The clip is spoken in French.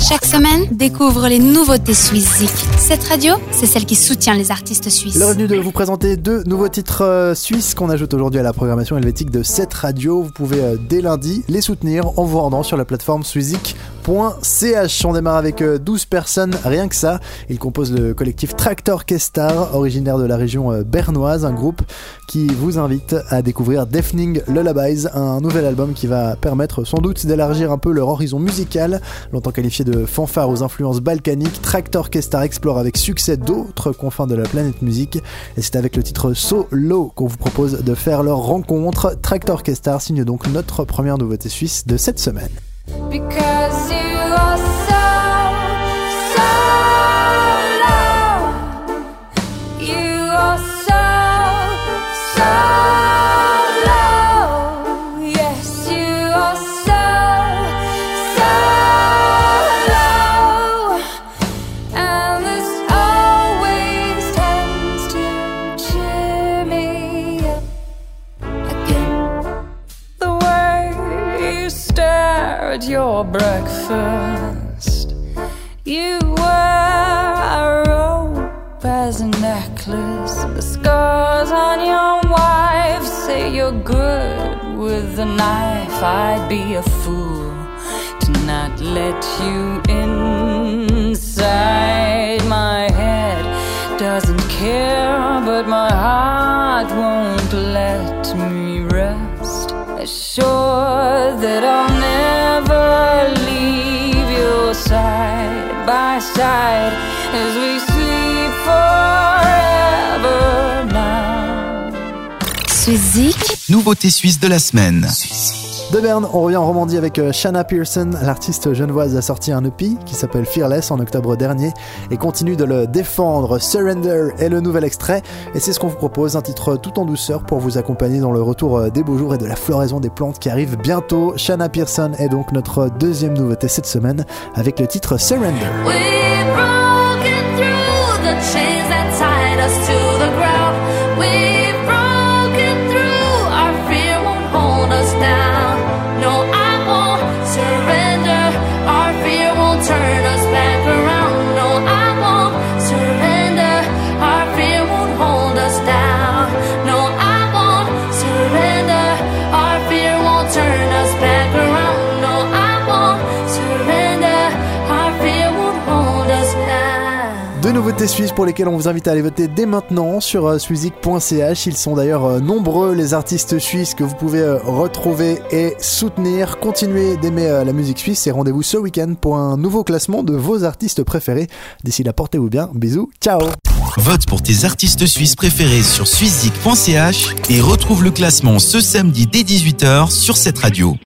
Chaque semaine, découvre les nouveautés suisses Cette radio, c'est celle qui soutient les artistes suisses. Le revenu de vous présenter deux nouveaux titres euh, suisses qu'on ajoute aujourd'hui à la programmation helvétique de cette radio. Vous pouvez euh, dès lundi les soutenir en vous rendant sur la plateforme Swizik .ch. On démarre avec 12 euh, personnes, rien que ça. Il compose le collectif Tractor Kestar, originaire de la région euh, bernoise, un groupe qui vous invite à découvrir Deafening Lullabies, un nouvel album qui va permettre sans doute d'élargir un peu leur horizon musical. Longtemps qualifié de fanfare aux influences balkaniques, Tractor Kestar explore avec succès d'autres confins de la planète musique. Et c'est avec le titre So Low qu'on vous propose de faire leur rencontre. Tractor Kestar signe donc notre première nouveauté suisse de cette semaine. Because at your breakfast. You wear a rope as a necklace. The scars on your wife say you're good with a knife. I'd be a fool to not let you inside. My head doesn't care, but my heart won't let me rest. Assured that I'll by side as we sleep forever now. Suizik, Nouveauté suisse de la semaine. De Berne, on revient en Romandie avec euh, Shanna Pearson. L'artiste genevoise a sorti un EP qui s'appelle Fearless en octobre dernier et continue de le défendre. Surrender est le nouvel extrait et c'est ce qu'on vous propose, un titre tout en douceur pour vous accompagner dans le retour euh, des beaux jours et de la floraison des plantes qui arrivent bientôt. Shanna Pearson est donc notre deuxième nouveauté cette semaine avec le titre Surrender. Deux nouveautés suisses pour lesquelles on vous invite à aller voter dès maintenant sur euh, swizik.ch. Ils sont d'ailleurs euh, nombreux les artistes suisses que vous pouvez euh, retrouver et soutenir. Continuez d'aimer la musique suisse et rendez-vous ce week-end pour un nouveau classement de vos artistes préférés. D'ici là, portez-vous bien. Bisous. Ciao. Vote pour tes artistes suisses préférés sur suizik.ch et retrouve le classement ce samedi dès 18h sur cette radio.